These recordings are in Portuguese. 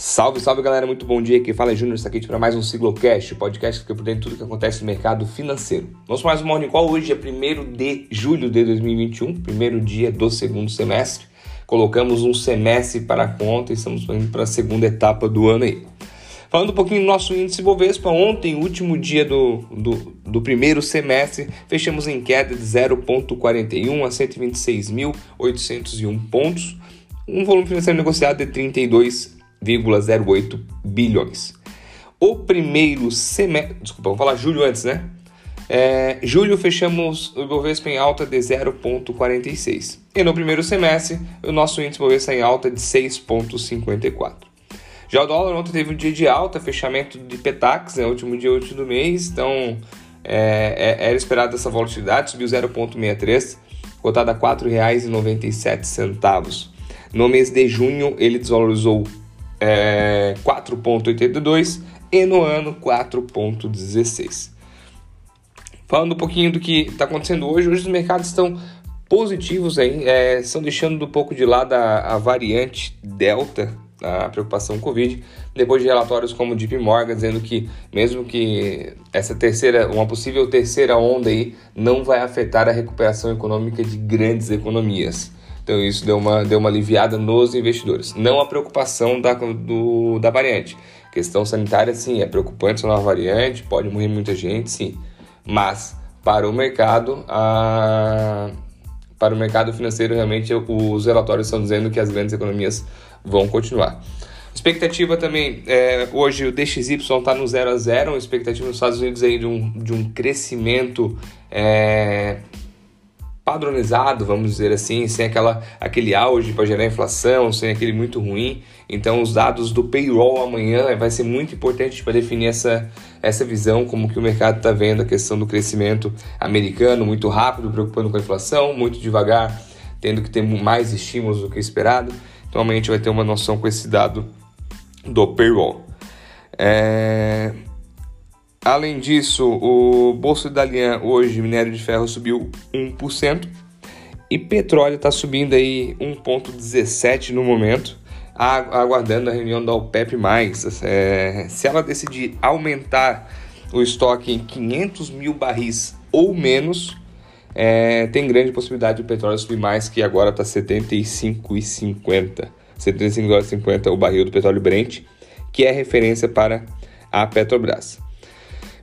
Salve, salve galera, muito bom dia. Quem fala é Júnior Saquete para mais um Siglocast, podcast que fica por dentro de tudo que acontece no mercado financeiro. Para mais um Morning Call. Hoje é 1 de julho de 2021, primeiro dia do segundo semestre. Colocamos um semestre para a conta e estamos indo para a segunda etapa do ano aí. Falando um pouquinho do nosso índice Bovespa, ontem, último dia do, do, do primeiro semestre, fechamos em queda de 0,41 a 126.801 pontos, um volume financeiro negociado de 32 1,08 bilhões. O primeiro semestre, desculpa, vamos falar julho antes, né? É, julho fechamos o Ibovespa em alta de 0,46. E no primeiro semestre, o nosso índice Ibovespa em alta de 6,54. Já o dólar ontem teve um dia de alta, fechamento de Petax, né, último dia útil do mês, então é, é, era esperado essa volatilidade, subiu 0,63, cotada a R$ 4,97. No mês de junho, ele desvalorizou é, 4,82 e no ano 4,16. Falando um pouquinho do que está acontecendo hoje, hoje os mercados estão positivos aí, é, estão deixando um pouco de lado a, a variante Delta, a preocupação Covid, depois de relatórios como o Morgan dizendo que mesmo que essa terceira, uma possível terceira onda aí não vai afetar a recuperação econômica de grandes economias. Então isso deu uma, deu uma aliviada nos investidores. Não a preocupação da, do, da variante. Questão sanitária, sim, é preocupante essa nova variante, pode morrer muita gente, sim. Mas para o mercado, a, para o mercado financeiro, realmente os relatórios estão dizendo que as grandes economias vão continuar. Expectativa também, é, hoje o DXY está no 0 a 0, uma expectativa nos Estados Unidos aí de um, de um crescimento é, padronizado, vamos dizer assim, sem aquela, aquele auge para gerar inflação, sem aquele muito ruim. Então, os dados do payroll amanhã vai ser muito importante para definir essa, essa visão, como que o mercado está vendo a questão do crescimento americano, muito rápido, preocupando com a inflação, muito devagar, tendo que ter mais estímulos do que esperado. Então, amanhã a gente vai ter uma noção com esse dado do payroll. É... Além disso, o Bolsa de Dalian hoje, minério de ferro subiu 1% e petróleo está subindo aí 1,17 no momento, aguardando a reunião da OPEP+. É, se ela decidir aumentar o estoque em 500 mil barris ou menos, é, tem grande possibilidade do petróleo subir mais, que agora está 75,50. 75,50 o barril do petróleo Brent, que é referência para a Petrobras.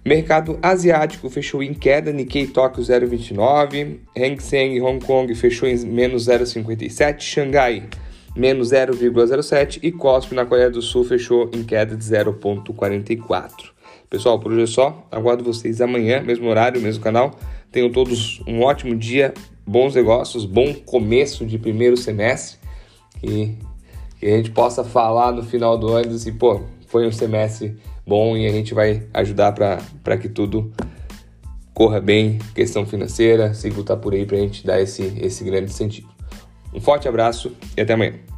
Mercado asiático fechou em queda, Nikkei Tóquio 0,29, Hang Seng Hong Kong fechou em menos 0,57, Xangai menos 0,07 e Kospi na Coreia do Sul fechou em queda de 0,44. Pessoal, por hoje é só. Aguardo vocês amanhã, mesmo horário, mesmo canal. Tenham todos um ótimo dia, bons negócios, bom começo de primeiro semestre e que a gente possa falar no final do ano assim, pô, foi um semestre bom e a gente vai ajudar para que tudo corra bem, questão financeira, Sigo tá por aí para a gente dar esse, esse grande sentido. Um forte abraço e até amanhã.